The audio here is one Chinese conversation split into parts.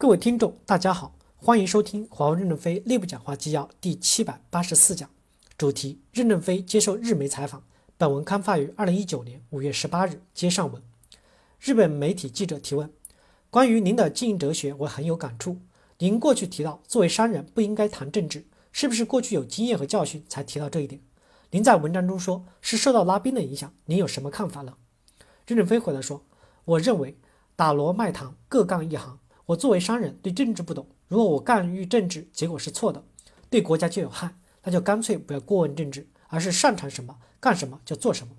各位听众，大家好，欢迎收听华为任正非内部讲话纪要第七百八十四讲，主题：任正非接受日媒采访。本文刊发于二零一九年五月十八日。接上文，日本媒体记者提问：关于您的经营哲学，我很有感触。您过去提到，作为商人不应该谈政治，是不是过去有经验和教训才提到这一点？您在文章中说是受到拉宾的影响，您有什么看法呢？任正非回答说：我认为打锣卖糖各干一行。我作为商人，对政治不懂。如果我干预政治，结果是错的，对国家就有害，那就干脆不要过问政治，而是擅长什么干什么就做什么。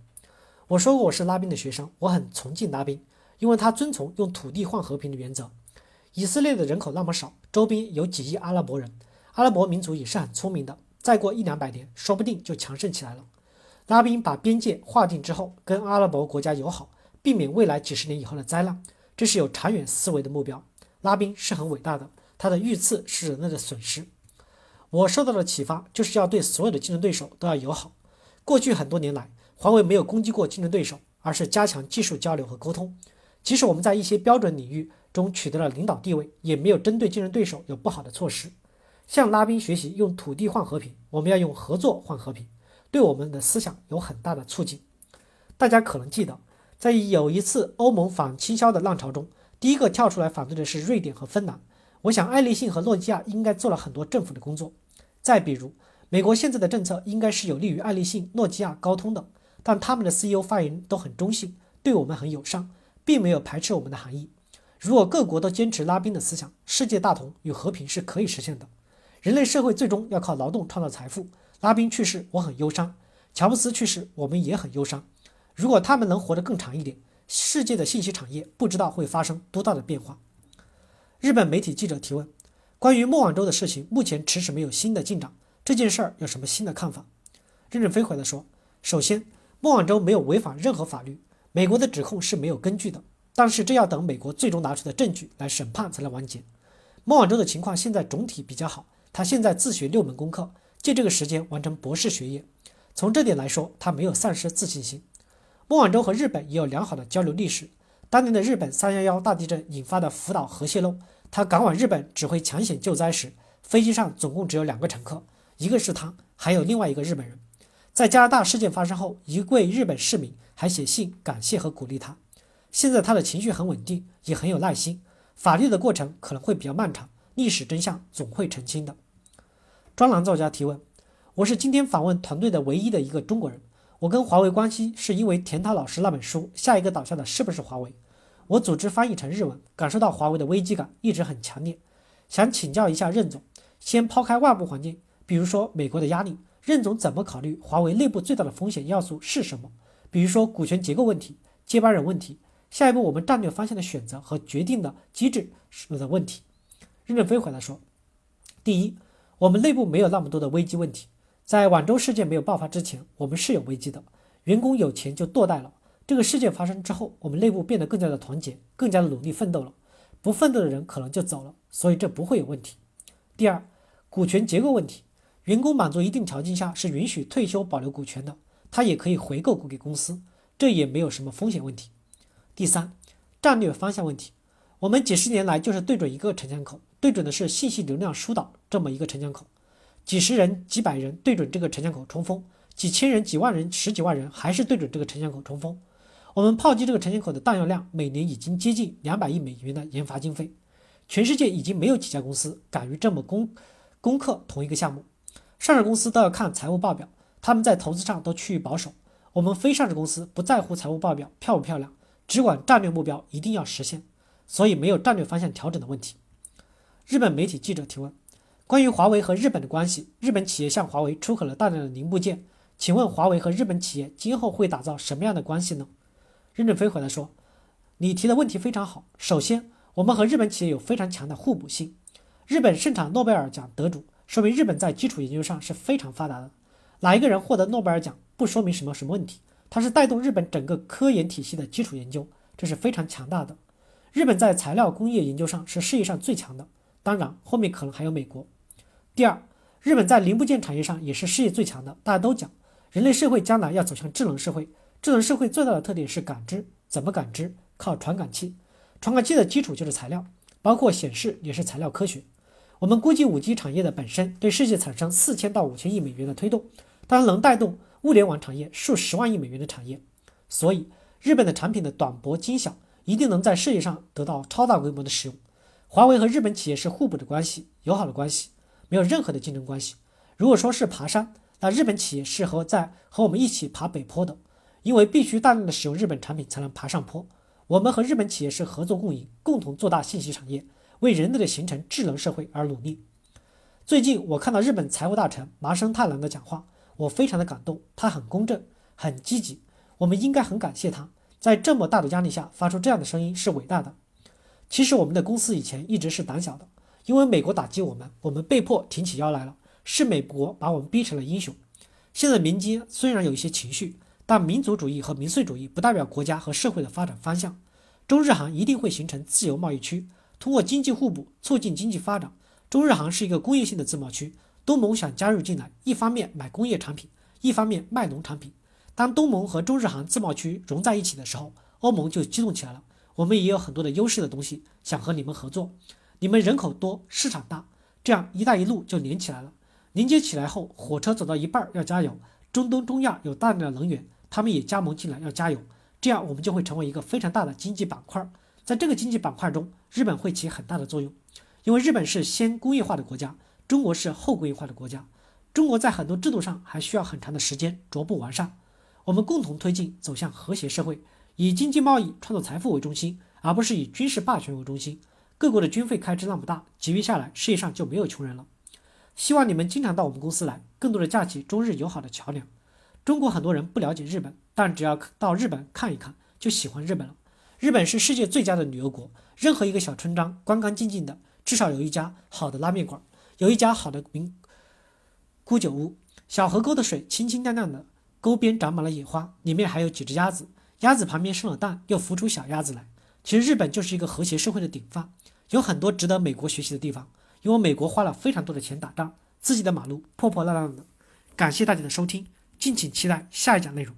我说过我是拉宾的学生，我很崇敬拉宾，因为他遵从用土地换和平的原则。以色列的人口那么少，周边有几亿阿拉伯人，阿拉伯民族也是很聪明的，再过一两百年，说不定就强盛起来了。拉宾把边界划定之后，跟阿拉伯国家友好，避免未来几十年以后的灾难，这是有长远思维的目标。拉宾是很伟大的，他的遇刺是人类的损失。我受到的启发就是要对所有的竞争对手都要友好。过去很多年来，华为没有攻击过竞争对手，而是加强技术交流和沟通。即使我们在一些标准领域中取得了领导地位，也没有针对竞争对手有不好的措施。向拉宾学习用土地换和平，我们要用合作换和平，对我们的思想有很大的促进。大家可能记得，在有一次欧盟反倾销的浪潮中。第一个跳出来反对的是瑞典和芬兰。我想，爱立信和诺基亚应该做了很多政府的工作。再比如，美国现在的政策应该是有利于爱立信、诺基亚、高通的，但他们的 CEO 发言都很中性，对我们很友善，并没有排斥我们的含义。如果各国都坚持拉宾的思想，世界大同与和平是可以实现的。人类社会最终要靠劳动创造财富。拉宾去世，我很忧伤；乔布斯去世，我们也很忧伤。如果他们能活得更长一点。世界的信息产业不知道会发生多大的变化。日本媒体记者提问：关于孟晚舟的事情，目前迟迟没有新的进展，这件事儿有什么新的看法？任正非回答说：首先，孟晚舟没有违反任何法律，美国的指控是没有根据的。但是这要等美国最终拿出的证据来审判才能完结。孟晚舟的情况现在总体比较好，他现在自学六门功课，借这个时间完成博士学业。从这点来说，他没有丧失自信心。孟晚舟和日本也有良好的交流历史。当年的日本三幺幺大地震引发的福岛核泄漏，他赶往日本指挥抢险救灾时，飞机上总共只有两个乘客，一个是他，还有另外一个日本人。在加拿大事件发生后，一位日本市民还写信感谢和鼓励他。现在他的情绪很稳定，也很有耐心。法律的过程可能会比较漫长，历史真相总会澄清的。专栏作家提问：我是今天访问团队的唯一的一个中国人。我跟华为关系是因为田涛老师那本书，下一个倒下的是不是华为？我组织翻译成日文，感受到华为的危机感一直很强烈。想请教一下任总，先抛开外部环境，比如说美国的压力，任总怎么考虑华为内部最大的风险要素是什么？比如说股权结构问题、接班人问题，下一步我们战略方向的选择和决定的机制是的问题。任正非回答说：第一，我们内部没有那么多的危机问题。在晚舟事件没有爆发之前，我们是有危机的，员工有钱就堕代了。这个事件发生之后，我们内部变得更加的团结，更加的努力奋斗了。不奋斗的人可能就走了，所以这不会有问题。第二，股权结构问题，员工满足一定条件下是允许退休保留股权的，他也可以回购股给公司，这也没有什么风险问题。第三，战略方向问题，我们几十年来就是对准一个城墙口，对准的是信息流量疏导这么一个城墙口。几十人、几百人对准这个城墙口冲锋，几千人、几万人、十几万人还是对准这个城墙口冲锋。我们炮击这个城墙口的弹药量每年已经接近两百亿美元的研发经费。全世界已经没有几家公司敢于这么攻攻克同一个项目。上市公司都要看财务报表，他们在投资上都趋于保守。我们非上市公司不在乎财务报表漂不漂亮，只管战略目标一定要实现，所以没有战略方向调整的问题。日本媒体记者提问。关于华为和日本的关系，日本企业向华为出口了大量的零部件，请问华为和日本企业今后会打造什么样的关系呢？任正非回答说：“你提的问题非常好。首先，我们和日本企业有非常强的互补性。日本盛产诺贝尔奖得主，说明日本在基础研究上是非常发达的。哪一个人获得诺贝尔奖，不说明什么什么问题，它是带动日本整个科研体系的基础研究，这是非常强大的。日本在材料工业研究上是世界上最强的，当然后面可能还有美国。”第二，日本在零部件产业上也是世界最强的。大家都讲，人类社会将来要走向智能社会，智能社会最大的特点是感知。怎么感知？靠传感器。传感器的基础就是材料，包括显示也是材料科学。我们估计五 G 产业的本身对世界产生四千到五千亿美元的推动，当然能带动物联网产业数十万亿美元的产业。所以，日本的产品的短薄精小，一定能在世界上得到超大规模的使用。华为和日本企业是互补的关系，友好的关系，没有任何的竞争关系。如果说是爬山，那日本企业是和在和我们一起爬北坡的，因为必须大量的使用日本产品才能爬上坡。我们和日本企业是合作共赢，共同做大信息产业。为人类的形成智能社会而努力。最近我看到日本财务大臣麻生太郎的讲话，我非常的感动。他很公正，很积极，我们应该很感谢他，在这么大的压力下发出这样的声音是伟大的。其实我们的公司以前一直是胆小的，因为美国打击我们，我们被迫挺起腰来了。是美国把我们逼成了英雄。现在民间虽然有一些情绪，但民族主义和民粹主义不代表国家和社会的发展方向。中日韩一定会形成自由贸易区。通过经济互补促进经济发展，中日韩是一个工业性的自贸区。东盟想加入进来，一方面买工业产品，一方面卖农产品。当东盟和中日韩自贸区融在一起的时候，欧盟就激动起来了。我们也有很多的优势的东西想和你们合作。你们人口多，市场大，这样“一带一路”就连起来了。连接起来后，火车走到一半要加油。中东、中亚有大量的能源，他们也加盟进来要加油。这样我们就会成为一个非常大的经济板块。在这个经济板块中，日本会起很大的作用，因为日本是先工业化的国家，中国是后工业化的国家。中国在很多制度上还需要很长的时间逐步完善。我们共同推进走向和谐社会，以经济贸易创造财富为中心，而不是以军事霸权为中心。各国的军费开支那么大，节约下来，世界上就没有穷人了。希望你们经常到我们公司来，更多的架起中日友好的桥梁。中国很多人不了解日本，但只要到日本看一看，就喜欢日本了。日本是世界最佳的旅游国，任何一个小村庄干干净净的，至少有一家好的拉面馆，有一家好的名古酒屋。小河沟的水清清亮亮的，沟边长满了野花，里面还有几只鸭子，鸭子旁边生了蛋，又孵出小鸭子来。其实日本就是一个和谐社会的典范，有很多值得美国学习的地方。因为美国花了非常多的钱打仗，自己的马路破破烂烂的。感谢大家的收听，敬请期待下一讲内容。